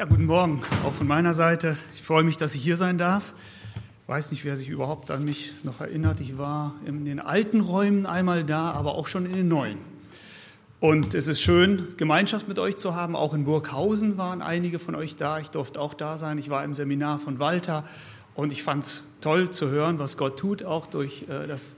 Ja, guten Morgen, auch von meiner Seite. Ich freue mich, dass ich hier sein darf. Ich weiß nicht, wer sich überhaupt an mich noch erinnert. Ich war in den alten Räumen einmal da, aber auch schon in den neuen. Und es ist schön, Gemeinschaft mit euch zu haben. Auch in Burghausen waren einige von euch da. Ich durfte auch da sein. Ich war im Seminar von Walter und ich fand es toll zu hören, was Gott tut, auch durch, äh, das,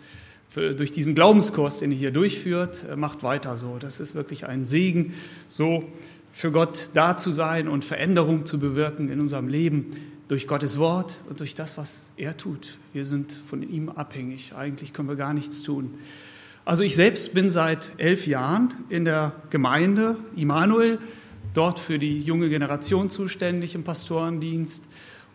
für, durch diesen Glaubenskurs, den ihr hier durchführt. Macht weiter so. Das ist wirklich ein Segen, so für Gott da zu sein und Veränderung zu bewirken in unserem Leben durch Gottes Wort und durch das, was er tut. Wir sind von ihm abhängig. Eigentlich können wir gar nichts tun. Also ich selbst bin seit elf Jahren in der Gemeinde Immanuel, dort für die junge Generation zuständig im Pastorendienst.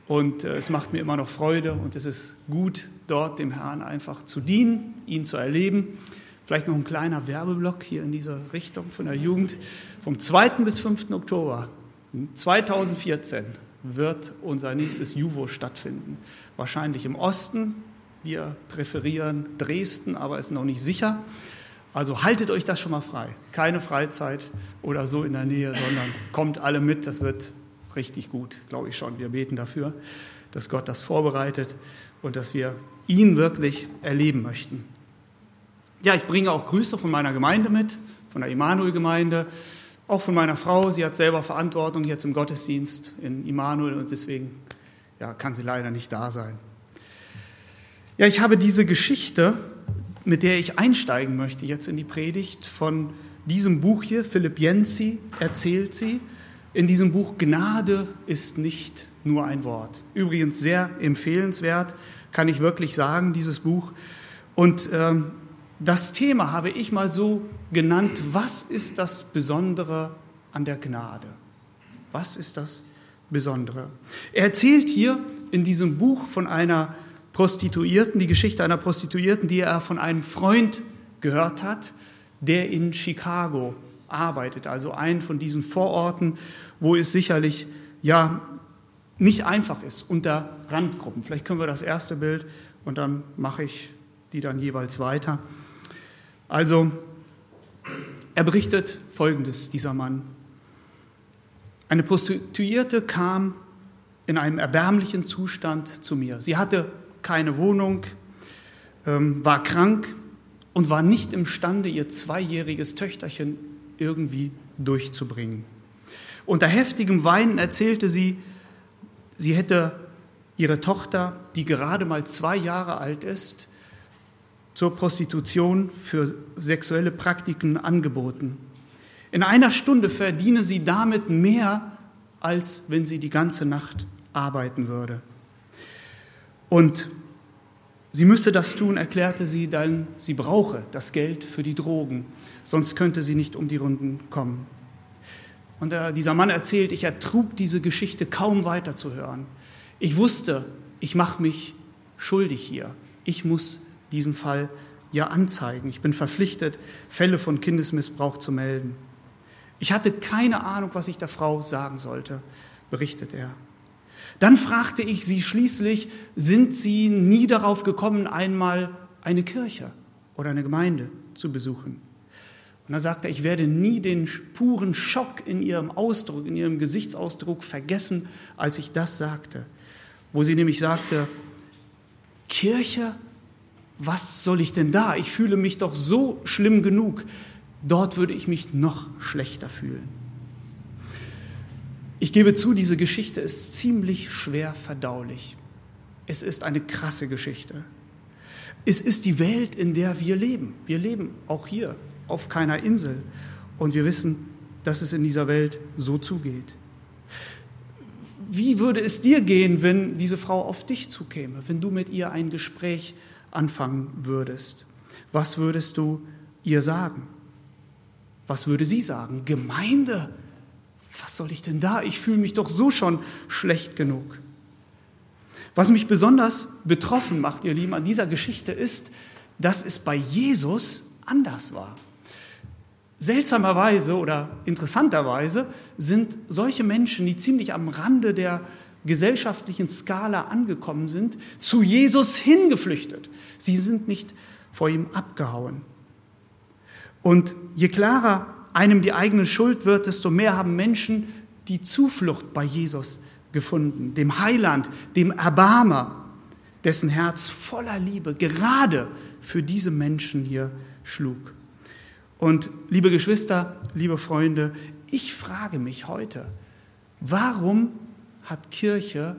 Und äh, es macht mir immer noch Freude und es ist gut, dort dem Herrn einfach zu dienen, ihn zu erleben. Vielleicht noch ein kleiner Werbeblock hier in dieser Richtung von der Jugend. Vom 2. bis 5. Oktober 2014 wird unser nächstes Juvo stattfinden. Wahrscheinlich im Osten. Wir präferieren Dresden, aber ist noch nicht sicher. Also haltet euch das schon mal frei. Keine Freizeit oder so in der Nähe, sondern kommt alle mit. Das wird richtig gut, glaube ich schon. Wir beten dafür, dass Gott das vorbereitet und dass wir ihn wirklich erleben möchten. Ja, ich bringe auch Grüße von meiner Gemeinde mit, von der Immanuel-Gemeinde, auch von meiner Frau. Sie hat selber Verantwortung jetzt im Gottesdienst in Immanuel und deswegen ja, kann sie leider nicht da sein. Ja, ich habe diese Geschichte, mit der ich einsteigen möchte, jetzt in die Predigt von diesem Buch hier, Philipp Jensi erzählt sie. In diesem Buch Gnade ist nicht nur ein Wort. Übrigens sehr empfehlenswert, kann ich wirklich sagen, dieses Buch. Und ähm, das Thema habe ich mal so genannt, was ist das Besondere an der Gnade? Was ist das Besondere? Er erzählt hier in diesem Buch von einer Prostituierten, die Geschichte einer Prostituierten, die er von einem Freund gehört hat, der in Chicago arbeitet, also einen von diesen Vororten, wo es sicherlich ja nicht einfach ist unter Randgruppen. Vielleicht können wir das erste Bild und dann mache ich die dann jeweils weiter. Also, er berichtet Folgendes, dieser Mann. Eine Prostituierte kam in einem erbärmlichen Zustand zu mir. Sie hatte keine Wohnung, ähm, war krank und war nicht imstande, ihr zweijähriges Töchterchen irgendwie durchzubringen. Unter heftigem Weinen erzählte sie, sie hätte ihre Tochter, die gerade mal zwei Jahre alt ist, zur Prostitution für sexuelle Praktiken angeboten. In einer Stunde verdiene sie damit mehr, als wenn sie die ganze Nacht arbeiten würde. Und sie müsse das tun, erklärte sie, denn sie brauche das Geld für die Drogen, sonst könnte sie nicht um die Runden kommen. Und dieser Mann erzählt, ich ertrug diese Geschichte kaum weiterzuhören. Ich wusste, ich mache mich schuldig hier. Ich muss diesen Fall ja anzeigen. Ich bin verpflichtet, Fälle von Kindesmissbrauch zu melden. Ich hatte keine Ahnung, was ich der Frau sagen sollte, berichtet er. Dann fragte ich sie schließlich, sind Sie nie darauf gekommen, einmal eine Kirche oder eine Gemeinde zu besuchen? Und er sagte ich werde nie den puren Schock in ihrem Ausdruck, in ihrem Gesichtsausdruck vergessen, als ich das sagte, wo sie nämlich sagte, Kirche was soll ich denn da? Ich fühle mich doch so schlimm genug. Dort würde ich mich noch schlechter fühlen. Ich gebe zu, diese Geschichte ist ziemlich schwer verdaulich. Es ist eine krasse Geschichte. Es ist die Welt, in der wir leben. Wir leben auch hier auf keiner Insel und wir wissen, dass es in dieser Welt so zugeht. Wie würde es dir gehen, wenn diese Frau auf dich zukäme, wenn du mit ihr ein Gespräch anfangen würdest, was würdest du ihr sagen? Was würde sie sagen? Gemeinde? Was soll ich denn da? Ich fühle mich doch so schon schlecht genug. Was mich besonders betroffen macht, ihr Lieben, an dieser Geschichte ist, dass es bei Jesus anders war. Seltsamerweise oder interessanterweise sind solche Menschen, die ziemlich am Rande der gesellschaftlichen Skala angekommen sind, zu Jesus hingeflüchtet. Sie sind nicht vor ihm abgehauen. Und je klarer einem die eigene Schuld wird, desto mehr haben Menschen die Zuflucht bei Jesus gefunden, dem Heiland, dem Erbarmer, dessen Herz voller Liebe gerade für diese Menschen hier schlug. Und liebe Geschwister, liebe Freunde, ich frage mich heute, warum hat Kirche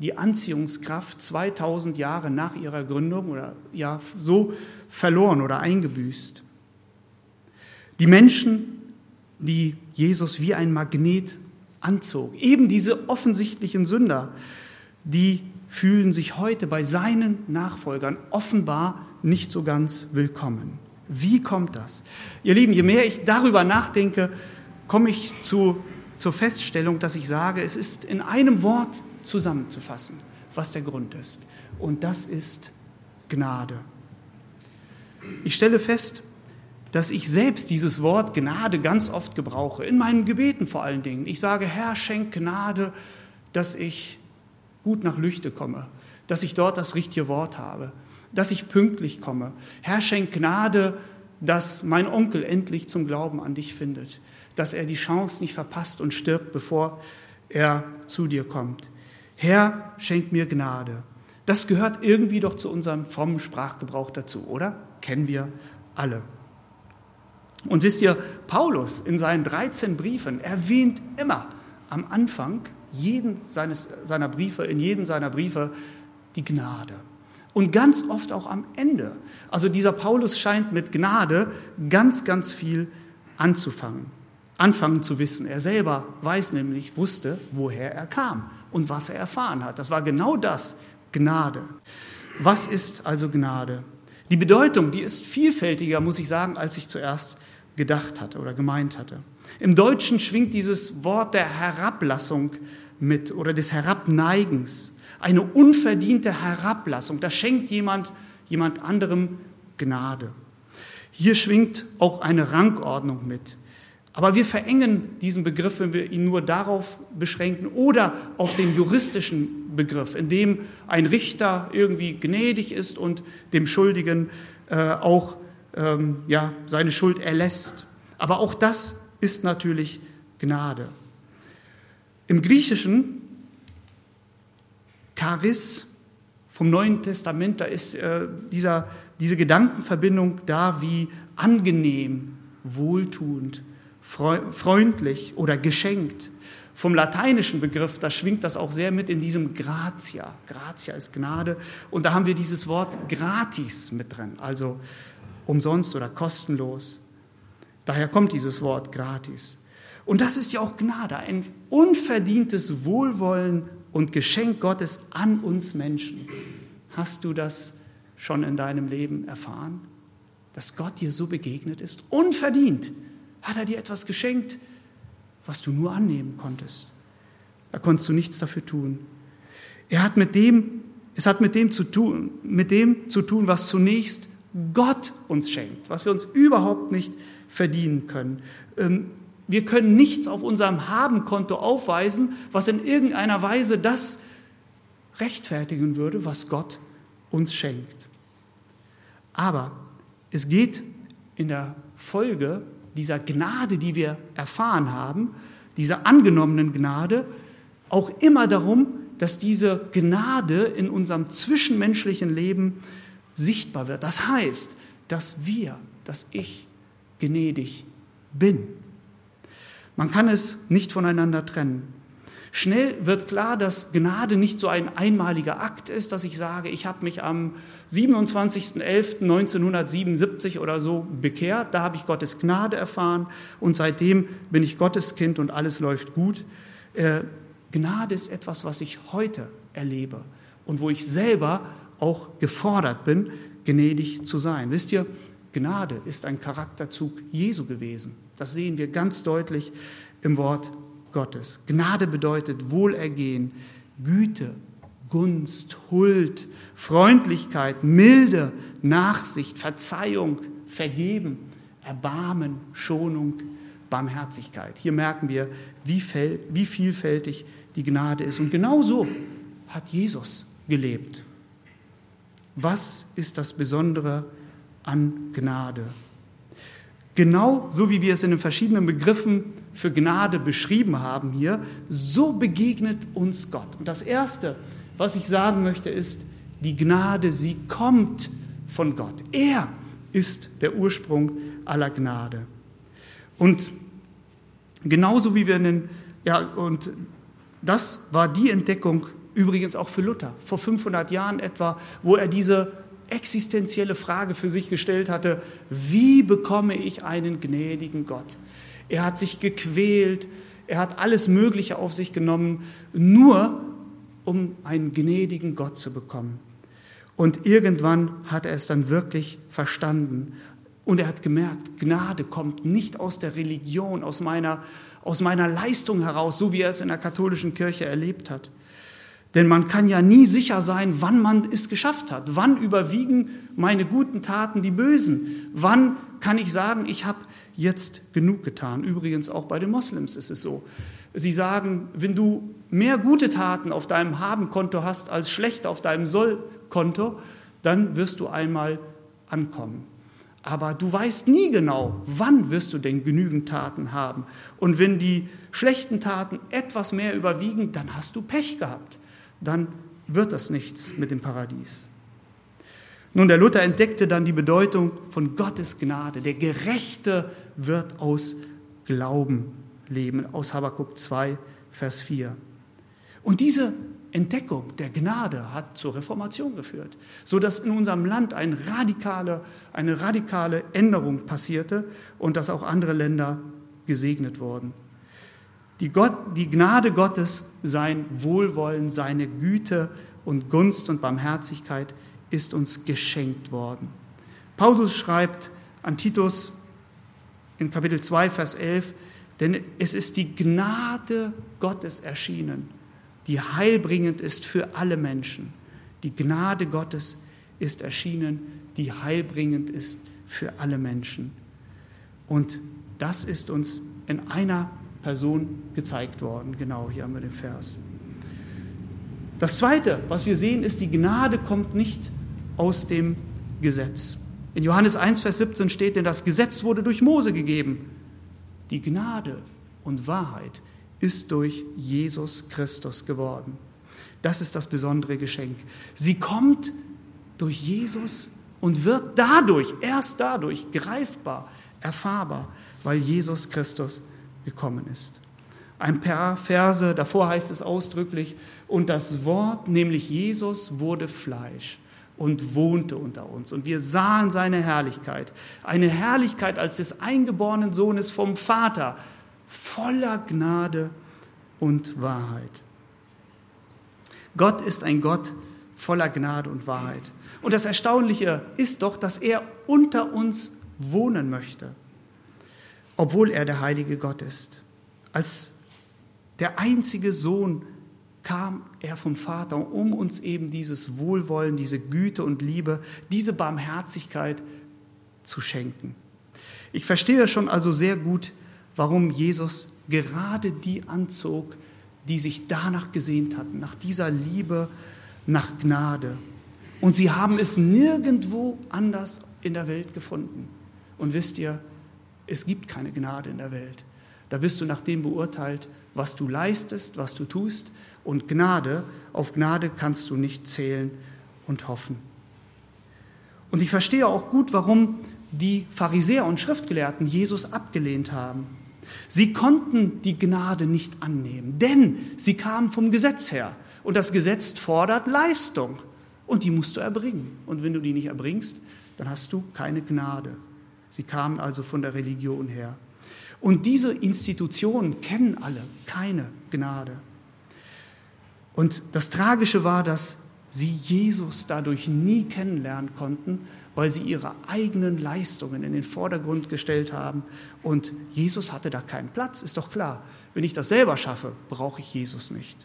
die Anziehungskraft 2000 Jahre nach ihrer Gründung oder ja so verloren oder eingebüßt? Die Menschen, die Jesus wie ein Magnet anzog, eben diese offensichtlichen Sünder, die fühlen sich heute bei seinen Nachfolgern offenbar nicht so ganz willkommen. Wie kommt das? Ihr Lieben, je mehr ich darüber nachdenke, komme ich zu, zur Feststellung, dass ich sage, es ist in einem Wort zusammenzufassen, was der Grund ist. Und das ist Gnade. Ich stelle fest, dass ich selbst dieses Wort Gnade ganz oft gebrauche, in meinen Gebeten vor allen Dingen. Ich sage, Herr, schenk Gnade, dass ich gut nach Lüchte komme, dass ich dort das richtige Wort habe, dass ich pünktlich komme. Herr, schenk Gnade, dass mein Onkel endlich zum Glauben an dich findet, dass er die Chance nicht verpasst und stirbt, bevor er zu dir kommt. Herr, schenk mir Gnade. Das gehört irgendwie doch zu unserem frommen Sprachgebrauch dazu, oder? Kennen wir alle. Und wisst ihr, Paulus in seinen 13 Briefen erwähnt immer am Anfang jeden seines, seiner Briefe, in jedem seiner Briefe die Gnade. Und ganz oft auch am Ende. Also dieser Paulus scheint mit Gnade ganz, ganz viel anzufangen, anfangen zu wissen. Er selber weiß nämlich, wusste, woher er kam und was er erfahren hat. Das war genau das, Gnade. Was ist also Gnade? Die Bedeutung, die ist vielfältiger, muss ich sagen, als ich zuerst gedacht hatte oder gemeint hatte. Im Deutschen schwingt dieses Wort der Herablassung mit oder des Herabneigens. Eine unverdiente Herablassung. Da schenkt jemand jemand anderem Gnade. Hier schwingt auch eine Rangordnung mit. Aber wir verengen diesen Begriff, wenn wir ihn nur darauf beschränken oder auf den juristischen Begriff, in dem ein Richter irgendwie gnädig ist und dem Schuldigen äh, auch ähm, ja, seine Schuld erlässt. Aber auch das ist natürlich Gnade. Im Griechischen, Charis vom Neuen Testament, da ist äh, dieser, diese Gedankenverbindung da wie angenehm, wohltuend, freundlich oder geschenkt. Vom lateinischen Begriff, da schwingt das auch sehr mit in diesem Gratia. Gratia ist Gnade. Und da haben wir dieses Wort gratis mit drin, also umsonst oder kostenlos. Daher kommt dieses Wort gratis. Und das ist ja auch Gnade, ein unverdientes Wohlwollen und Geschenk Gottes an uns Menschen. Hast du das schon in deinem Leben erfahren? Dass Gott dir so begegnet ist? Unverdient hat er dir etwas geschenkt, was du nur annehmen konntest. Da konntest du nichts dafür tun. Er hat mit dem, es hat mit dem zu tun, mit dem zu tun, was zunächst Gott uns schenkt, was wir uns überhaupt nicht verdienen können. Ähm, wir können nichts auf unserem Habenkonto aufweisen, was in irgendeiner Weise das rechtfertigen würde, was Gott uns schenkt. Aber es geht in der Folge dieser Gnade, die wir erfahren haben, dieser angenommenen Gnade, auch immer darum, dass diese Gnade in unserem zwischenmenschlichen Leben sichtbar wird. Das heißt, dass wir, dass ich gnädig bin. Man kann es nicht voneinander trennen. Schnell wird klar, dass Gnade nicht so ein einmaliger Akt ist, dass ich sage, ich habe mich am 27.11.1977 oder so bekehrt, da habe ich Gottes Gnade erfahren und seitdem bin ich Gottes Kind und alles läuft gut. Äh, Gnade ist etwas, was ich heute erlebe und wo ich selber auch gefordert bin, gnädig zu sein. Wisst ihr, Gnade ist ein Charakterzug Jesu gewesen. Das sehen wir ganz deutlich im Wort Gottes. Gnade bedeutet Wohlergehen, Güte, Gunst, Huld, Freundlichkeit, Milde, Nachsicht, Verzeihung, Vergeben, Erbarmen, Schonung, Barmherzigkeit. Hier merken wir, wie, vielfältig die Gnade ist. Und genau so hat Jesus gelebt. Was ist das Besondere an Gnade? Genau so wie wir es in den verschiedenen Begriffen für Gnade beschrieben haben hier, so begegnet uns Gott. Und das Erste, was ich sagen möchte, ist, die Gnade, sie kommt von Gott. Er ist der Ursprung aller Gnade. Und genauso wie wir in ja, und das war die Entdeckung übrigens auch für Luther, vor 500 Jahren etwa, wo er diese existenzielle Frage für sich gestellt hatte, wie bekomme ich einen gnädigen Gott? Er hat sich gequält, er hat alles Mögliche auf sich genommen, nur um einen gnädigen Gott zu bekommen. Und irgendwann hat er es dann wirklich verstanden. Und er hat gemerkt, Gnade kommt nicht aus der Religion, aus meiner, aus meiner Leistung heraus, so wie er es in der katholischen Kirche erlebt hat. Denn man kann ja nie sicher sein, wann man es geschafft hat. Wann überwiegen meine guten Taten die bösen? Wann kann ich sagen, ich habe jetzt genug getan? Übrigens auch bei den Moslems ist es so. Sie sagen, wenn du mehr gute Taten auf deinem Habenkonto hast als schlechte auf deinem Sollkonto, dann wirst du einmal ankommen. Aber du weißt nie genau, wann wirst du denn genügend Taten haben. Und wenn die schlechten Taten etwas mehr überwiegen, dann hast du Pech gehabt dann wird das nichts mit dem Paradies. Nun, der Luther entdeckte dann die Bedeutung von Gottes Gnade. Der Gerechte wird aus Glauben leben, aus Habakkuk 2, Vers 4. Und diese Entdeckung der Gnade hat zur Reformation geführt, sodass in unserem Land eine radikale, eine radikale Änderung passierte und dass auch andere Länder gesegnet wurden. Die, Gott, die Gnade Gottes, sein Wohlwollen, seine Güte und Gunst und Barmherzigkeit ist uns geschenkt worden. Paulus schreibt an Titus in Kapitel 2, Vers 11, denn es ist die Gnade Gottes erschienen, die heilbringend ist für alle Menschen. Die Gnade Gottes ist erschienen, die heilbringend ist für alle Menschen. Und das ist uns in einer Person gezeigt worden. Genau, hier haben wir den Vers. Das Zweite, was wir sehen, ist, die Gnade kommt nicht aus dem Gesetz. In Johannes 1, Vers 17 steht, denn das Gesetz wurde durch Mose gegeben. Die Gnade und Wahrheit ist durch Jesus Christus geworden. Das ist das besondere Geschenk. Sie kommt durch Jesus und wird dadurch, erst dadurch greifbar, erfahrbar, weil Jesus Christus gekommen ist. Ein paar Verse davor heißt es ausdrücklich, und das Wort, nämlich Jesus, wurde Fleisch und wohnte unter uns. Und wir sahen seine Herrlichkeit, eine Herrlichkeit als des eingeborenen Sohnes vom Vater, voller Gnade und Wahrheit. Gott ist ein Gott voller Gnade und Wahrheit. Und das Erstaunliche ist doch, dass er unter uns wohnen möchte obwohl er der heilige Gott ist. Als der einzige Sohn kam er vom Vater, um uns eben dieses Wohlwollen, diese Güte und Liebe, diese Barmherzigkeit zu schenken. Ich verstehe schon also sehr gut, warum Jesus gerade die anzog, die sich danach gesehnt hatten, nach dieser Liebe, nach Gnade. Und sie haben es nirgendwo anders in der Welt gefunden. Und wisst ihr, es gibt keine Gnade in der Welt. Da wirst du nach dem beurteilt, was du leistest, was du tust. Und Gnade, auf Gnade kannst du nicht zählen und hoffen. Und ich verstehe auch gut, warum die Pharisäer und Schriftgelehrten Jesus abgelehnt haben. Sie konnten die Gnade nicht annehmen, denn sie kamen vom Gesetz her. Und das Gesetz fordert Leistung. Und die musst du erbringen. Und wenn du die nicht erbringst, dann hast du keine Gnade. Sie kamen also von der Religion her. Und diese Institutionen kennen alle keine Gnade. Und das Tragische war, dass sie Jesus dadurch nie kennenlernen konnten, weil sie ihre eigenen Leistungen in den Vordergrund gestellt haben. Und Jesus hatte da keinen Platz, ist doch klar. Wenn ich das selber schaffe, brauche ich Jesus nicht.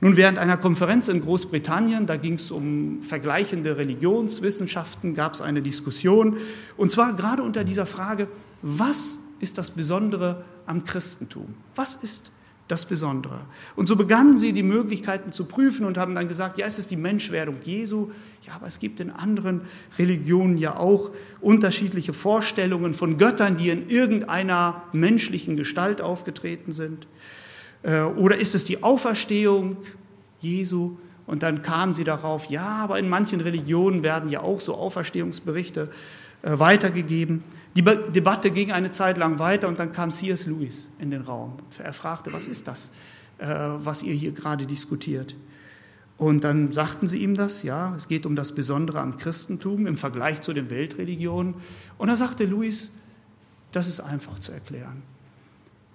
Nun, während einer Konferenz in Großbritannien, da ging es um vergleichende Religionswissenschaften, gab es eine Diskussion, und zwar gerade unter dieser Frage, was ist das Besondere am Christentum? Was ist das Besondere. Und so begannen sie, die Möglichkeiten zu prüfen und haben dann gesagt, ja, es ist die Menschwerdung Jesu, ja, aber es gibt in anderen Religionen ja auch unterschiedliche Vorstellungen von Göttern, die in irgendeiner menschlichen Gestalt aufgetreten sind. Äh, oder ist es die Auferstehung Jesu? Und dann kamen sie darauf, ja, aber in manchen Religionen werden ja auch so Auferstehungsberichte äh, weitergegeben. Die Debatte ging eine Zeit lang weiter und dann kam C.S. Lewis in den Raum. Er fragte, was ist das, äh, was ihr hier gerade diskutiert? Und dann sagten sie ihm das, ja, es geht um das Besondere am Christentum im Vergleich zu den Weltreligionen. Und da sagte Lewis, das ist einfach zu erklären.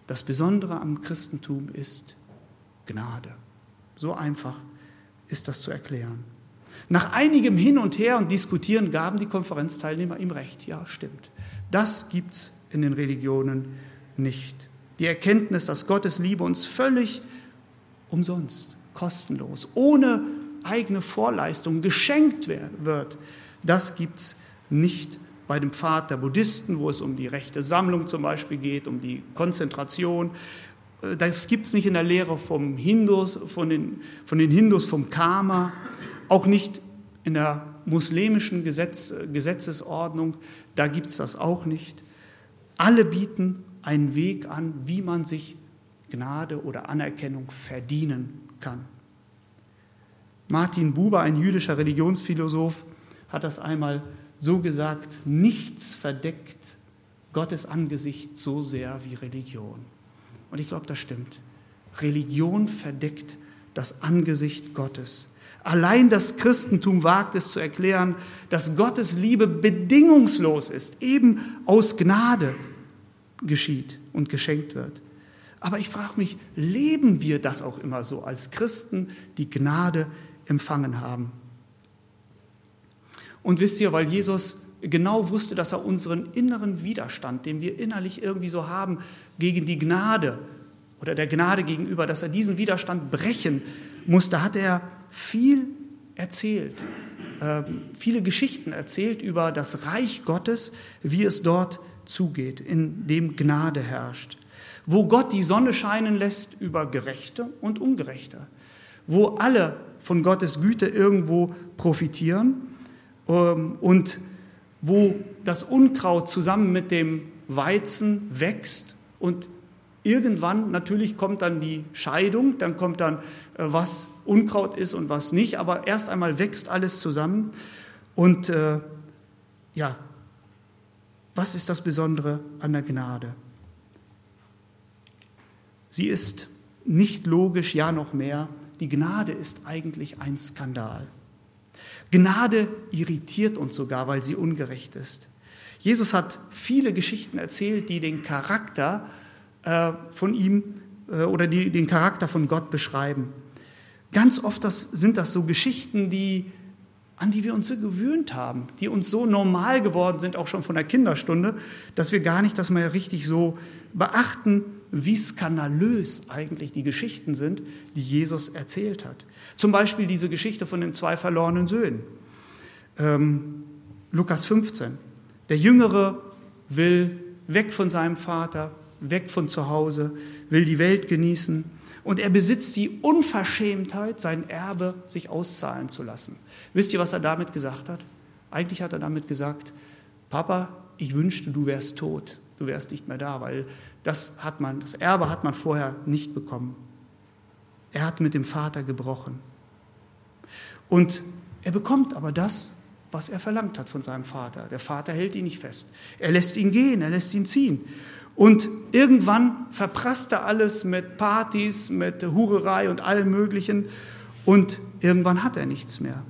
Das Besondere am Christentum ist Gnade. So einfach ist das zu erklären. Nach einigem Hin und Her und Diskutieren gaben die Konferenzteilnehmer ihm recht. Ja, stimmt. Das gibt es in den Religionen nicht. Die Erkenntnis, dass Gottes Liebe uns völlig umsonst, kostenlos, ohne eigene Vorleistung geschenkt wird, das gibt es nicht bei dem Pfad der Buddhisten, wo es um die rechte Sammlung zum Beispiel geht, um die Konzentration. Das gibt es nicht in der Lehre vom Hindus, von, den, von den Hindus vom Karma, auch nicht in der muslimischen Gesetz, Gesetzesordnung, da gibt es das auch nicht. Alle bieten einen Weg an, wie man sich Gnade oder Anerkennung verdienen kann. Martin Buber, ein jüdischer Religionsphilosoph, hat das einmal so gesagt, nichts verdeckt Gottes Angesicht so sehr wie Religion. Und ich glaube, das stimmt. Religion verdeckt das Angesicht Gottes. Allein das Christentum wagt es zu erklären, dass Gottes Liebe bedingungslos ist, eben aus Gnade geschieht und geschenkt wird. Aber ich frage mich, leben wir das auch immer so als Christen, die Gnade empfangen haben? Und wisst ihr, weil Jesus genau wusste, dass er unseren inneren Widerstand, den wir innerlich irgendwie so haben, gegen die Gnade oder der Gnade gegenüber, dass er diesen Widerstand brechen musste, hat er viel erzählt, äh, viele Geschichten erzählt über das Reich Gottes, wie es dort zugeht, in dem Gnade herrscht, wo Gott die Sonne scheinen lässt über Gerechte und Ungerechte, wo alle von Gottes Güte irgendwo profitieren ähm, und wo das Unkraut zusammen mit dem Weizen wächst und irgendwann natürlich kommt dann die Scheidung, dann kommt dann äh, was Unkraut ist und was nicht, aber erst einmal wächst alles zusammen. Und äh, ja, was ist das Besondere an der Gnade? Sie ist nicht logisch, ja noch mehr. Die Gnade ist eigentlich ein Skandal. Gnade irritiert uns sogar, weil sie ungerecht ist. Jesus hat viele Geschichten erzählt, die den Charakter äh, von ihm äh, oder die den Charakter von Gott beschreiben. Ganz oft das, sind das so Geschichten, die, an die wir uns so gewöhnt haben, die uns so normal geworden sind, auch schon von der Kinderstunde, dass wir gar nicht das mal richtig so beachten, wie skandalös eigentlich die Geschichten sind, die Jesus erzählt hat. Zum Beispiel diese Geschichte von den zwei verlorenen Söhnen. Ähm, Lukas 15. Der Jüngere will weg von seinem Vater, weg von zu Hause, will die Welt genießen und er besitzt die Unverschämtheit, sein Erbe sich auszahlen zu lassen. Wisst ihr, was er damit gesagt hat? Eigentlich hat er damit gesagt, Papa, ich wünschte, du wärst tot, du wärst nicht mehr da, weil das hat man, das Erbe hat man vorher nicht bekommen. Er hat mit dem Vater gebrochen. Und er bekommt aber das, was er verlangt hat von seinem Vater. Der Vater hält ihn nicht fest. Er lässt ihn gehen, er lässt ihn ziehen. Und irgendwann verprasst er alles mit Partys, mit Hurerei und allem Möglichen. Und irgendwann hat er nichts mehr.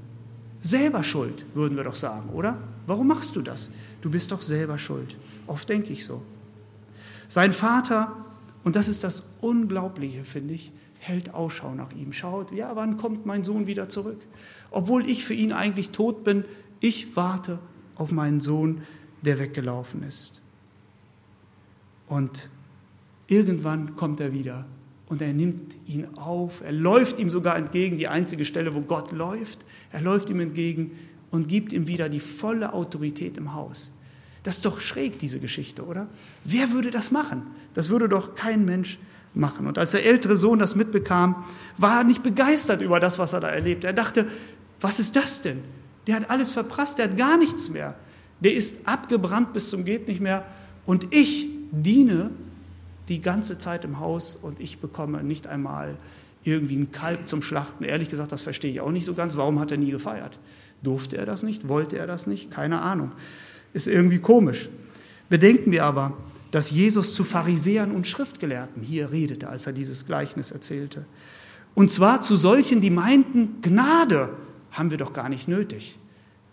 Selber schuld, würden wir doch sagen, oder? Warum machst du das? Du bist doch selber schuld. Oft denke ich so. Sein Vater, und das ist das Unglaubliche, finde ich, hält Ausschau nach ihm, schaut, ja, wann kommt mein Sohn wieder zurück? Obwohl ich für ihn eigentlich tot bin, ich warte auf meinen Sohn, der weggelaufen ist. Und irgendwann kommt er wieder und er nimmt ihn auf. Er läuft ihm sogar entgegen, die einzige Stelle, wo Gott läuft. Er läuft ihm entgegen und gibt ihm wieder die volle Autorität im Haus. Das ist doch schräg, diese Geschichte, oder? Wer würde das machen? Das würde doch kein Mensch machen. Und als der ältere Sohn das mitbekam, war er nicht begeistert über das, was er da erlebt. Er dachte, was ist das denn? Der hat alles verprasst, der hat gar nichts mehr. Der ist abgebrannt bis zum geht nicht mehr. Und ich diene die ganze Zeit im Haus und ich bekomme nicht einmal irgendwie ein Kalb zum Schlachten. Ehrlich gesagt, das verstehe ich auch nicht so ganz. Warum hat er nie gefeiert? Durfte er das nicht? Wollte er das nicht? Keine Ahnung. Ist irgendwie komisch. Bedenken wir aber, dass Jesus zu Pharisäern und Schriftgelehrten hier redete, als er dieses Gleichnis erzählte. Und zwar zu solchen, die meinten, Gnade haben wir doch gar nicht nötig.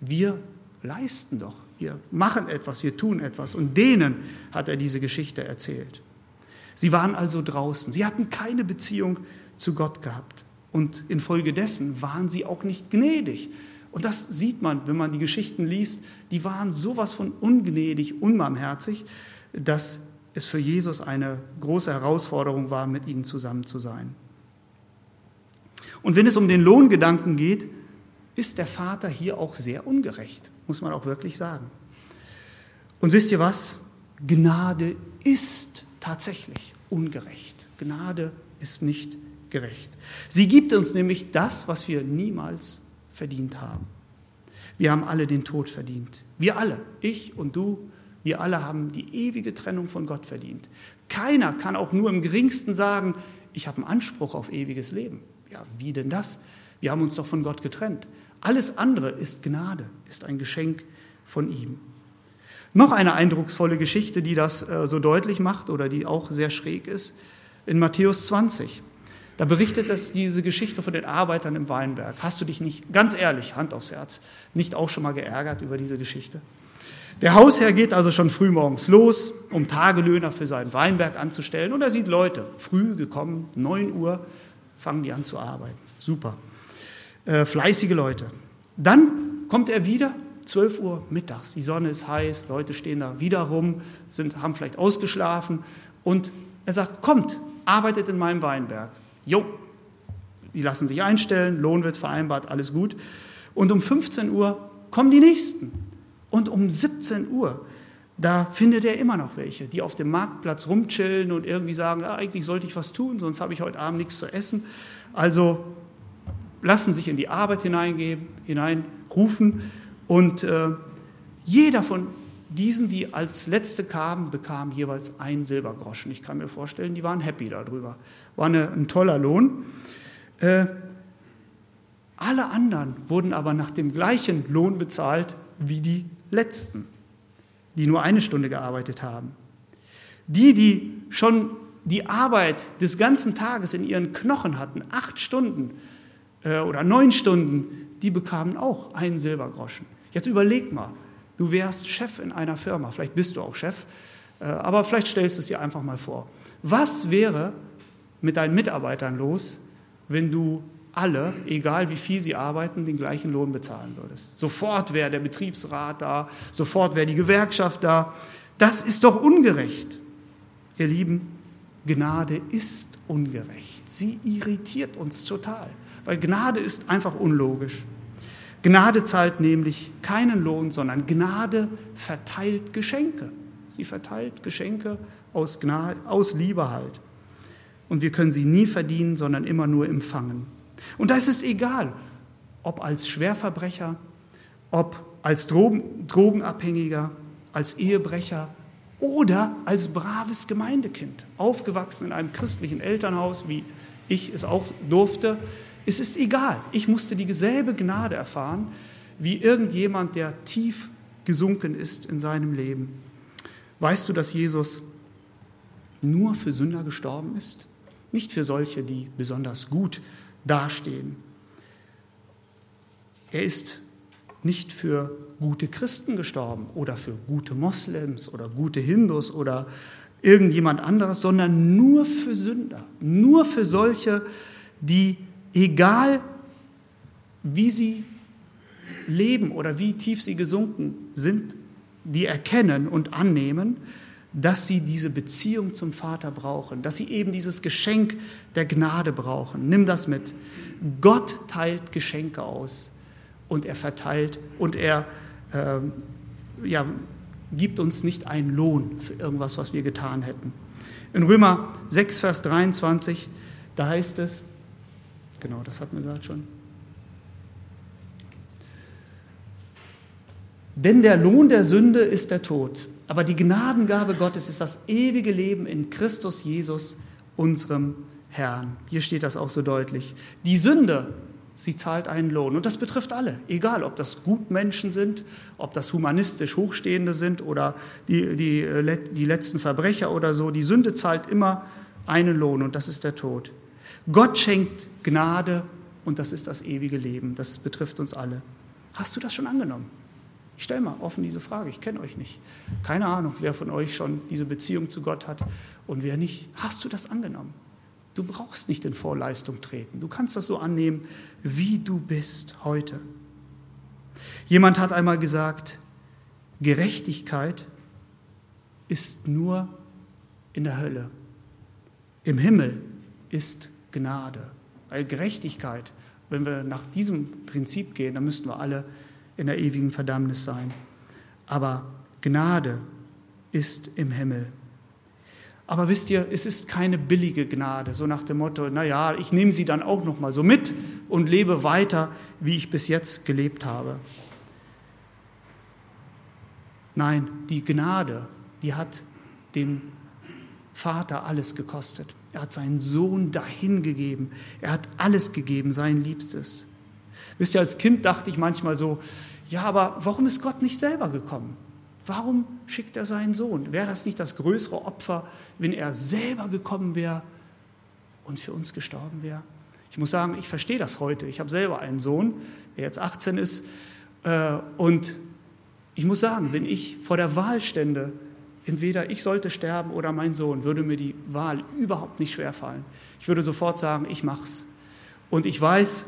Wir leisten doch, wir machen etwas, wir tun etwas. Und denen hat er diese Geschichte erzählt. Sie waren also draußen, sie hatten keine Beziehung zu Gott gehabt. Und infolgedessen waren sie auch nicht gnädig. Und das sieht man, wenn man die Geschichten liest. Die waren sowas von ungnädig, unbarmherzig, dass es für Jesus eine große Herausforderung war, mit ihnen zusammen zu sein. Und wenn es um den Lohngedanken geht, ist der Vater hier auch sehr ungerecht, muss man auch wirklich sagen. Und wisst ihr was? Gnade ist tatsächlich ungerecht. Gnade ist nicht gerecht. Sie gibt uns nämlich das, was wir niemals verdient haben. Wir haben alle den Tod verdient. Wir alle, ich und du, wir alle haben die ewige Trennung von Gott verdient. Keiner kann auch nur im geringsten sagen, ich habe einen Anspruch auf ewiges Leben. Ja, wie denn das? Wir haben uns doch von Gott getrennt. Alles andere ist Gnade, ist ein Geschenk von ihm. Noch eine eindrucksvolle Geschichte, die das äh, so deutlich macht oder die auch sehr schräg ist, in Matthäus 20. Da berichtet es diese Geschichte von den Arbeitern im Weinberg. Hast du dich nicht, ganz ehrlich, Hand aufs Herz, nicht auch schon mal geärgert über diese Geschichte? Der Hausherr geht also schon früh morgens los, um Tagelöhner für seinen Weinberg anzustellen. Und er sieht Leute, früh gekommen, 9 Uhr, fangen die an zu arbeiten. Super. Äh, fleißige Leute. Dann kommt er wieder, 12 Uhr mittags. Die Sonne ist heiß, Leute stehen da wieder rum, sind, haben vielleicht ausgeschlafen. Und er sagt, kommt, arbeitet in meinem Weinberg. Jo, die lassen sich einstellen, Lohn wird vereinbart, alles gut. Und um 15 Uhr kommen die Nächsten. Und um 17 Uhr, da findet er immer noch welche, die auf dem Marktplatz rumchillen und irgendwie sagen, ja, eigentlich sollte ich was tun, sonst habe ich heute Abend nichts zu essen. Also lassen sich in die Arbeit hineingeben, hineinrufen. Und äh, jeder von diesen, die als Letzte kamen, bekam jeweils einen Silbergroschen. Ich kann mir vorstellen, die waren happy darüber. War eine, ein toller Lohn. Äh, alle anderen wurden aber nach dem gleichen Lohn bezahlt wie die Letzten, die nur eine Stunde gearbeitet haben. Die, die schon die Arbeit des ganzen Tages in ihren Knochen hatten, acht Stunden oder neun Stunden, die bekamen auch einen Silbergroschen. Jetzt überleg mal, Du wärst Chef in einer Firma, vielleicht bist du auch Chef, äh, aber vielleicht stellst du es dir einfach mal vor. Was wäre mit deinen Mitarbeitern los, wenn du alle, egal wie viel sie arbeiten, den gleichen Lohn bezahlen würdest? Sofort wäre der Betriebsrat da, sofort wäre die Gewerkschaft da. Das ist doch ungerecht. Ihr Lieben, Gnade ist ungerecht. Sie irritiert uns total, weil Gnade ist einfach unlogisch. Gnade zahlt nämlich keinen Lohn, sondern Gnade verteilt Geschenke. Sie verteilt Geschenke aus, Gnade, aus Liebe halt. Und wir können sie nie verdienen, sondern immer nur empfangen. Und da ist es egal, ob als Schwerverbrecher, ob als Drogen, Drogenabhängiger, als Ehebrecher oder als braves Gemeindekind, aufgewachsen in einem christlichen Elternhaus, wie ich es auch durfte, es ist egal. Ich musste dieselbe Gnade erfahren wie irgendjemand, der tief gesunken ist in seinem Leben. Weißt du, dass Jesus nur für Sünder gestorben ist? Nicht für solche, die besonders gut dastehen. Er ist nicht für gute Christen gestorben oder für gute Moslems oder gute Hindus oder irgendjemand anderes, sondern nur für Sünder, nur für solche, die egal wie sie leben oder wie tief sie gesunken sind, die erkennen und annehmen, dass sie diese Beziehung zum Vater brauchen, dass sie eben dieses Geschenk der Gnade brauchen. Nimm das mit. Gott teilt Geschenke aus und er verteilt und er äh, ja, gibt uns nicht einen Lohn für irgendwas, was wir getan hätten. In Römer 6, Vers 23, da heißt es, genau, das hatten wir gerade schon. Denn der Lohn der Sünde ist der Tod, aber die Gnadengabe Gottes ist das ewige Leben in Christus Jesus, unserem Herrn. Hier steht das auch so deutlich. Die Sünde, sie zahlt einen Lohn. Und das betrifft alle, egal ob das Gutmenschen sind, ob das humanistisch Hochstehende sind oder die, die, die letzten Verbrecher oder so. Die Sünde zahlt immer einen Lohn und das ist der Tod. Gott schenkt Gnade und das ist das ewige Leben. Das betrifft uns alle. Hast du das schon angenommen? Ich stelle mal offen diese Frage, ich kenne euch nicht. Keine Ahnung, wer von euch schon diese Beziehung zu Gott hat und wer nicht. Hast du das angenommen? Du brauchst nicht in Vorleistung treten. Du kannst das so annehmen, wie du bist heute. Jemand hat einmal gesagt, Gerechtigkeit ist nur in der Hölle. Im Himmel ist Gnade. Weil Gerechtigkeit, wenn wir nach diesem Prinzip gehen, dann müssten wir alle in der ewigen Verdammnis sein. Aber Gnade ist im Himmel. Aber wisst ihr, es ist keine billige Gnade, so nach dem Motto, naja, ich nehme sie dann auch noch mal so mit und lebe weiter, wie ich bis jetzt gelebt habe. Nein, die Gnade, die hat dem Vater alles gekostet. Er hat seinen Sohn dahingegeben. Er hat alles gegeben, sein Liebstes. Wisst ihr, als Kind dachte ich manchmal so, ja, aber warum ist Gott nicht selber gekommen? Warum schickt er seinen Sohn? Wäre das nicht das größere Opfer, wenn er selber gekommen wäre und für uns gestorben wäre? Ich muss sagen, ich verstehe das heute. Ich habe selber einen Sohn, der jetzt 18 ist. Äh, und ich muss sagen, wenn ich vor der Wahl stände, entweder ich sollte sterben oder mein Sohn, würde mir die Wahl überhaupt nicht schwerfallen. Ich würde sofort sagen, ich mach's. Und ich weiß,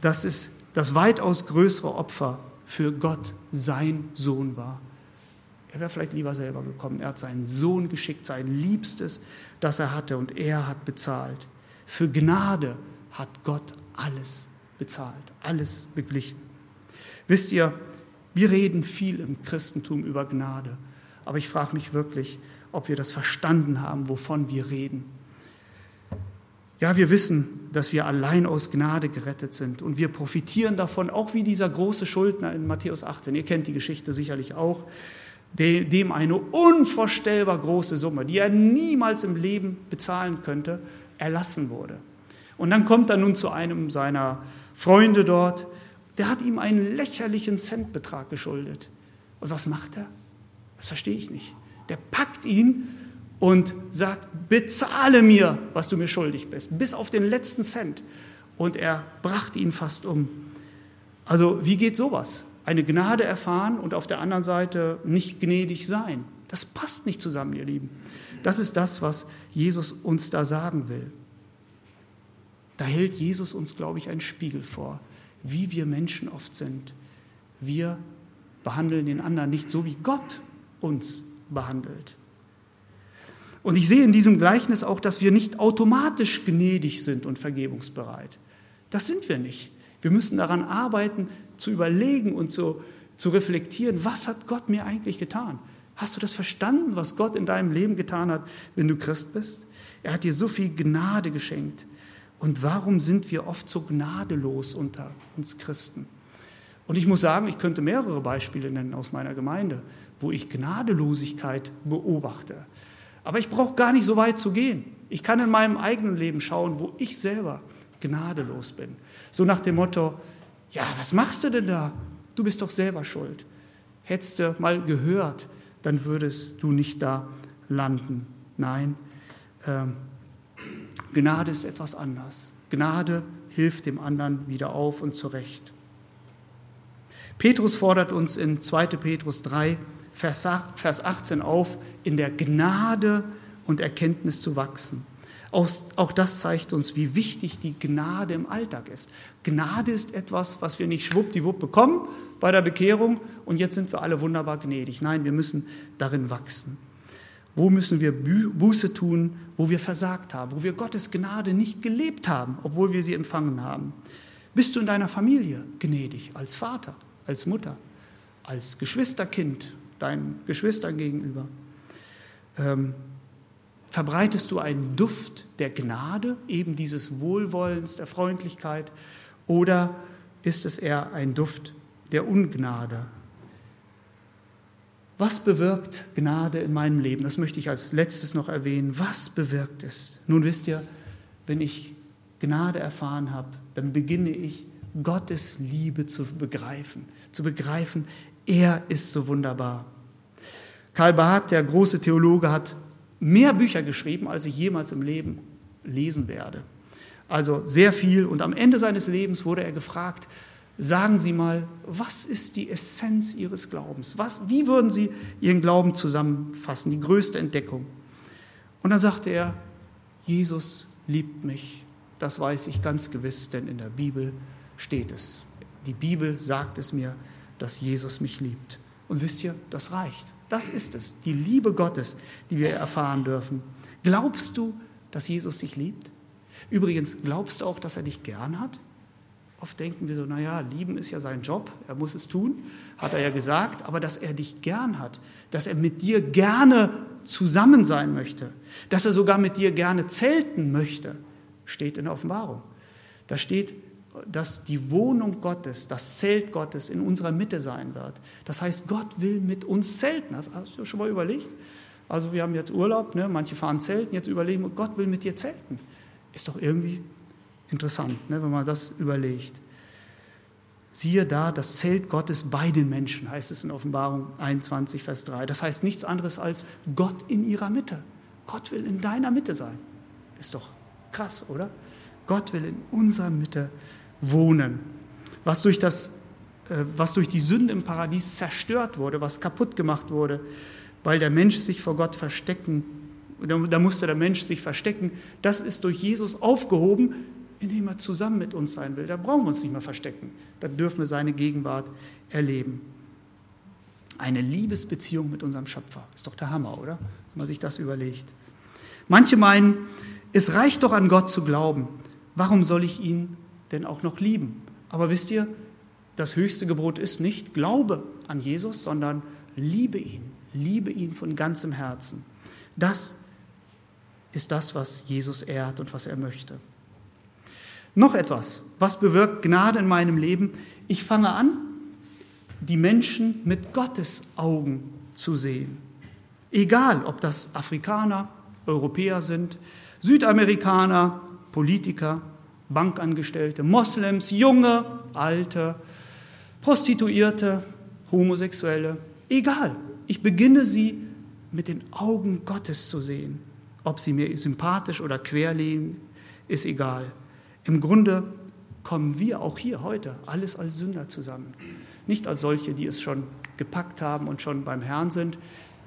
dass es das weitaus größere Opfer für Gott sein Sohn war. Er wäre vielleicht lieber selber gekommen. Er hat seinen Sohn geschickt, sein Liebstes, das er hatte, und er hat bezahlt. Für Gnade hat Gott alles bezahlt, alles beglichen. Wisst ihr, wir reden viel im Christentum über Gnade, aber ich frage mich wirklich, ob wir das verstanden haben, wovon wir reden. Ja, wir wissen, dass wir allein aus Gnade gerettet sind und wir profitieren davon, auch wie dieser große Schuldner in Matthäus 18. Ihr kennt die Geschichte sicherlich auch, dem eine unvorstellbar große Summe, die er niemals im Leben bezahlen könnte, erlassen wurde. Und dann kommt er nun zu einem seiner Freunde dort, der hat ihm einen lächerlichen Centbetrag geschuldet. Und was macht er? Das verstehe ich nicht. Der packt ihn und sagt, bezahle mir, was du mir schuldig bist, bis auf den letzten Cent. Und er brachte ihn fast um. Also wie geht sowas? Eine Gnade erfahren und auf der anderen Seite nicht gnädig sein. Das passt nicht zusammen, ihr Lieben. Das ist das, was Jesus uns da sagen will. Da hält Jesus uns, glaube ich, einen Spiegel vor, wie wir Menschen oft sind. Wir behandeln den anderen nicht so, wie Gott uns behandelt. Und ich sehe in diesem Gleichnis auch, dass wir nicht automatisch gnädig sind und vergebungsbereit. Das sind wir nicht. Wir müssen daran arbeiten, zu überlegen und zu, zu reflektieren, was hat Gott mir eigentlich getan? Hast du das verstanden, was Gott in deinem Leben getan hat, wenn du Christ bist? Er hat dir so viel Gnade geschenkt. Und warum sind wir oft so gnadelos unter uns Christen? Und ich muss sagen, ich könnte mehrere Beispiele nennen aus meiner Gemeinde, wo ich Gnadelosigkeit beobachte. Aber ich brauche gar nicht so weit zu gehen. Ich kann in meinem eigenen Leben schauen, wo ich selber gnadelos bin. So nach dem Motto, ja, was machst du denn da? Du bist doch selber schuld. Hättest du mal gehört, dann würdest du nicht da landen. Nein, ähm, Gnade ist etwas anders. Gnade hilft dem anderen wieder auf und zurecht. Petrus fordert uns in 2. Petrus 3, Vers 18 auf, in der Gnade und Erkenntnis zu wachsen. Auch das zeigt uns, wie wichtig die Gnade im Alltag ist. Gnade ist etwas, was wir nicht schwuppdiwupp bekommen bei der Bekehrung und jetzt sind wir alle wunderbar gnädig. Nein, wir müssen darin wachsen. Wo müssen wir Buße tun, wo wir versagt haben, wo wir Gottes Gnade nicht gelebt haben, obwohl wir sie empfangen haben? Bist du in deiner Familie gnädig, als Vater, als Mutter, als Geschwisterkind, deinen Geschwistern gegenüber? Ähm, Verbreitest du einen Duft der Gnade, eben dieses Wohlwollens, der Freundlichkeit, oder ist es eher ein Duft der Ungnade? Was bewirkt Gnade in meinem Leben? Das möchte ich als letztes noch erwähnen. Was bewirkt es? Nun wisst ihr, wenn ich Gnade erfahren habe, dann beginne ich Gottes Liebe zu begreifen, zu begreifen, er ist so wunderbar. Karl Barth, der große Theologe, hat mehr Bücher geschrieben, als ich jemals im Leben lesen werde. Also sehr viel. Und am Ende seines Lebens wurde er gefragt, sagen Sie mal, was ist die Essenz Ihres Glaubens? Was, wie würden Sie Ihren Glauben zusammenfassen, die größte Entdeckung? Und dann sagte er, Jesus liebt mich. Das weiß ich ganz gewiss, denn in der Bibel steht es. Die Bibel sagt es mir, dass Jesus mich liebt. Und wisst ihr, das reicht. Das ist es, die Liebe Gottes, die wir erfahren dürfen. Glaubst du, dass Jesus dich liebt? Übrigens, glaubst du auch, dass er dich gern hat? Oft denken wir so, naja, lieben ist ja sein Job, er muss es tun, hat er ja gesagt, aber dass er dich gern hat, dass er mit dir gerne zusammen sein möchte, dass er sogar mit dir gerne zelten möchte, steht in der Offenbarung. Da steht, dass die Wohnung Gottes, das Zelt Gottes in unserer Mitte sein wird. Das heißt, Gott will mit uns zelten. Hast du schon mal überlegt? Also wir haben jetzt Urlaub, ne? manche fahren zelten, jetzt überlegen, Gott will mit dir zelten. Ist doch irgendwie interessant, ne? wenn man das überlegt. Siehe da, das Zelt Gottes bei den Menschen, heißt es in Offenbarung 21, Vers 3. Das heißt nichts anderes als Gott in ihrer Mitte. Gott will in deiner Mitte sein. Ist doch krass, oder? Gott will in unserer Mitte sein wohnen. Was durch, das, äh, was durch die Sünde im Paradies zerstört wurde, was kaputt gemacht wurde, weil der Mensch sich vor Gott verstecken, da musste der Mensch sich verstecken, das ist durch Jesus aufgehoben, indem er zusammen mit uns sein will. Da brauchen wir uns nicht mehr verstecken. Da dürfen wir seine Gegenwart erleben. Eine Liebesbeziehung mit unserem Schöpfer. Ist doch der Hammer, oder? Wenn man sich das überlegt. Manche meinen, es reicht doch an Gott zu glauben. Warum soll ich ihn denn auch noch lieben. Aber wisst ihr, das höchste Gebot ist nicht Glaube an Jesus, sondern liebe ihn, liebe ihn von ganzem Herzen. Das ist das, was Jesus ehrt und was er möchte. Noch etwas, was bewirkt Gnade in meinem Leben? Ich fange an, die Menschen mit Gottes Augen zu sehen. Egal, ob das Afrikaner, Europäer sind, Südamerikaner, Politiker, Bankangestellte, Moslems, Junge, Alte, Prostituierte, Homosexuelle, egal. Ich beginne sie mit den Augen Gottes zu sehen. Ob sie mir sympathisch oder quer liegen, ist egal. Im Grunde kommen wir auch hier heute alles als Sünder zusammen. Nicht als solche, die es schon gepackt haben und schon beim Herrn sind.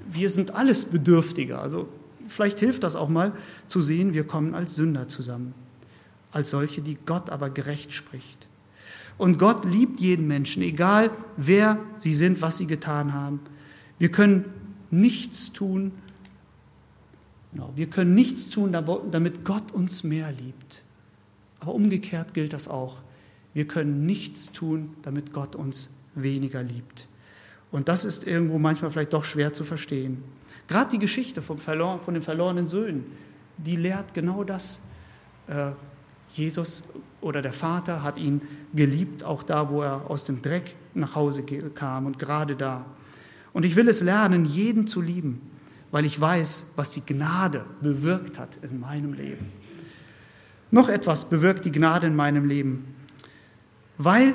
Wir sind alles Bedürftige. Also vielleicht hilft das auch mal zu sehen, wir kommen als Sünder zusammen als solche, die Gott aber gerecht spricht. Und Gott liebt jeden Menschen, egal wer sie sind, was sie getan haben. Wir können nichts tun, genau, wir können nichts tun, damit Gott uns mehr liebt. Aber umgekehrt gilt das auch. Wir können nichts tun, damit Gott uns weniger liebt. Und das ist irgendwo manchmal vielleicht doch schwer zu verstehen. Gerade die Geschichte vom Verlor von den verlorenen Söhnen, die lehrt genau das. Äh, Jesus oder der Vater hat ihn geliebt, auch da, wo er aus dem Dreck nach Hause kam und gerade da. Und ich will es lernen, jeden zu lieben, weil ich weiß, was die Gnade bewirkt hat in meinem Leben. Noch etwas bewirkt die Gnade in meinem Leben. Weil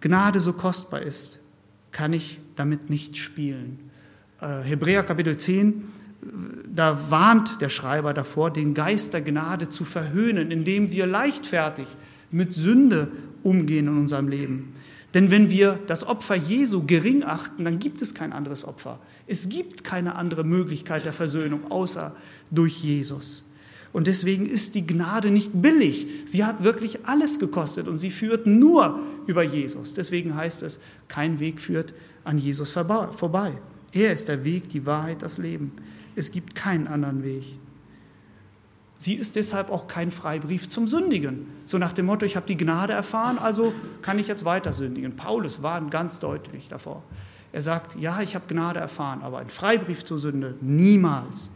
Gnade so kostbar ist, kann ich damit nicht spielen. Äh, Hebräer Kapitel 10 da warnt der Schreiber davor, den Geist der Gnade zu verhöhnen, indem wir leichtfertig mit Sünde umgehen in unserem Leben. Denn wenn wir das Opfer Jesu gering achten, dann gibt es kein anderes Opfer. Es gibt keine andere Möglichkeit der Versöhnung außer durch Jesus. Und deswegen ist die Gnade nicht billig. Sie hat wirklich alles gekostet und sie führt nur über Jesus. Deswegen heißt es, kein Weg führt an Jesus vorbei. Er ist der Weg, die Wahrheit, das Leben. Es gibt keinen anderen Weg. Sie ist deshalb auch kein Freibrief zum Sündigen. So nach dem Motto, ich habe die Gnade erfahren, also kann ich jetzt weiter sündigen. Paulus war ganz deutlich davor. Er sagt, ja, ich habe Gnade erfahren, aber ein Freibrief zur Sünde niemals.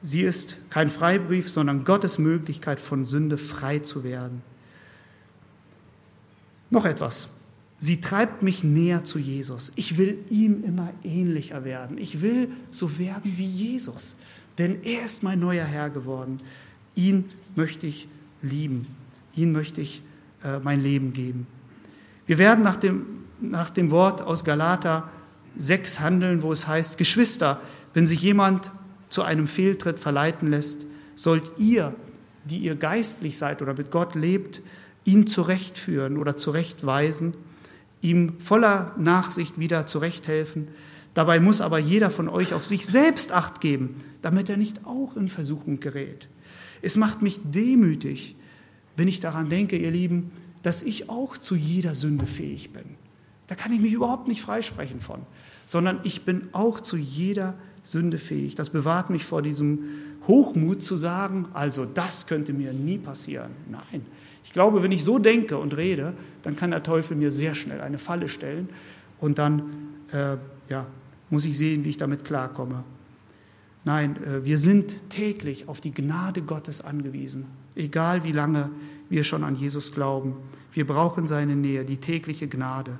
Sie ist kein Freibrief, sondern Gottes Möglichkeit, von Sünde frei zu werden. Noch etwas. Sie treibt mich näher zu Jesus. Ich will ihm immer ähnlicher werden. Ich will so werden wie Jesus, denn er ist mein neuer Herr geworden. Ihn möchte ich lieben. Ihn möchte ich äh, mein Leben geben. Wir werden nach dem, nach dem Wort aus Galater 6 handeln, wo es heißt, Geschwister, wenn sich jemand zu einem Fehltritt verleiten lässt, sollt ihr, die ihr geistlich seid oder mit Gott lebt, ihn zurechtführen oder zurechtweisen, ihm voller Nachsicht wieder zurechthelfen. Dabei muss aber jeder von euch auf sich selbst acht geben, damit er nicht auch in Versuchung gerät. Es macht mich demütig, wenn ich daran denke, ihr Lieben, dass ich auch zu jeder Sünde fähig bin. Da kann ich mich überhaupt nicht freisprechen von, sondern ich bin auch zu jeder Sünde fähig. Das bewahrt mich vor diesem Hochmut zu sagen, also das könnte mir nie passieren. Nein, ich glaube, wenn ich so denke und rede, dann kann der Teufel mir sehr schnell eine Falle stellen und dann äh, ja, muss ich sehen, wie ich damit klarkomme. Nein, äh, wir sind täglich auf die Gnade Gottes angewiesen, egal wie lange wir schon an Jesus glauben. Wir brauchen seine Nähe, die tägliche Gnade.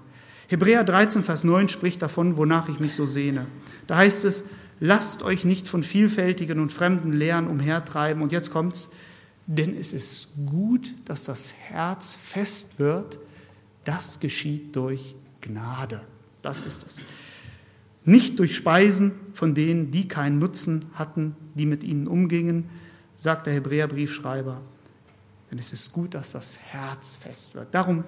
Hebräer 13, Vers 9 spricht davon, wonach ich mich so sehne. Da heißt es, lasst euch nicht von vielfältigen und fremden Lehren umhertreiben. Und jetzt kommt's, denn es ist gut, dass das Herz fest wird. Das geschieht durch Gnade. Das ist es. Nicht durch Speisen von denen, die keinen Nutzen hatten, die mit ihnen umgingen, sagt der Hebräerbriefschreiber, denn es ist gut, dass das Herz fest wird. Darum,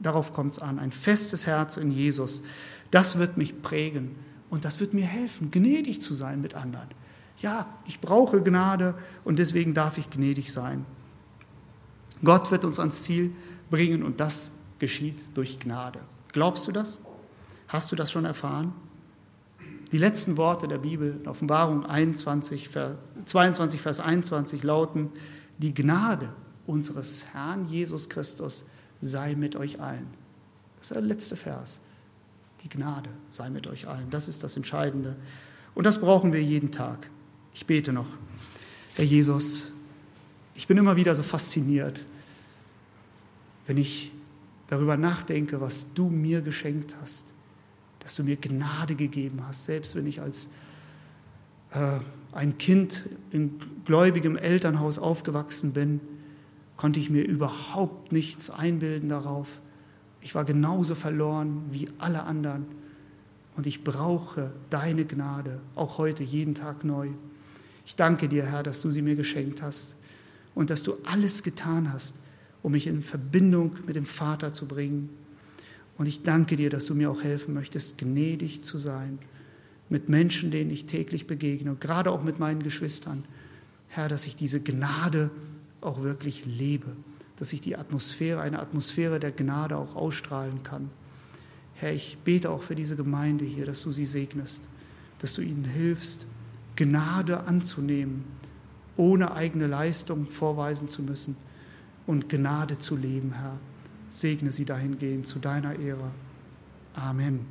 darauf kommt es an. Ein festes Herz in Jesus. Das wird mich prägen und das wird mir helfen, gnädig zu sein mit anderen. Ja, ich brauche Gnade und deswegen darf ich gnädig sein. Gott wird uns ans Ziel bringen und das geschieht durch Gnade. Glaubst du das? Hast du das schon erfahren? Die letzten Worte der Bibel, Offenbarung 21, Vers, 22, Vers 21 lauten, die Gnade unseres Herrn Jesus Christus sei mit euch allen. Das ist der letzte Vers. Die Gnade sei mit euch allen. Das ist das Entscheidende. Und das brauchen wir jeden Tag. Ich bete noch. Herr Jesus, ich bin immer wieder so fasziniert, wenn ich darüber nachdenke, was du mir geschenkt hast, dass du mir Gnade gegeben hast, selbst wenn ich als äh, ein Kind in gläubigem Elternhaus aufgewachsen bin, konnte ich mir überhaupt nichts einbilden darauf. Ich war genauso verloren wie alle anderen und ich brauche deine Gnade, auch heute, jeden Tag neu. Ich danke dir, Herr, dass du sie mir geschenkt hast und dass du alles getan hast, um mich in Verbindung mit dem Vater zu bringen. Und ich danke dir, dass du mir auch helfen möchtest, gnädig zu sein mit Menschen, denen ich täglich begegne, gerade auch mit meinen Geschwistern. Herr, dass ich diese Gnade auch wirklich lebe, dass ich die Atmosphäre, eine Atmosphäre der Gnade auch ausstrahlen kann. Herr, ich bete auch für diese Gemeinde hier, dass du sie segnest, dass du ihnen hilfst, Gnade anzunehmen, ohne eigene Leistung vorweisen zu müssen und Gnade zu leben, Herr. Segne sie dahingehend zu deiner Ehre. Amen.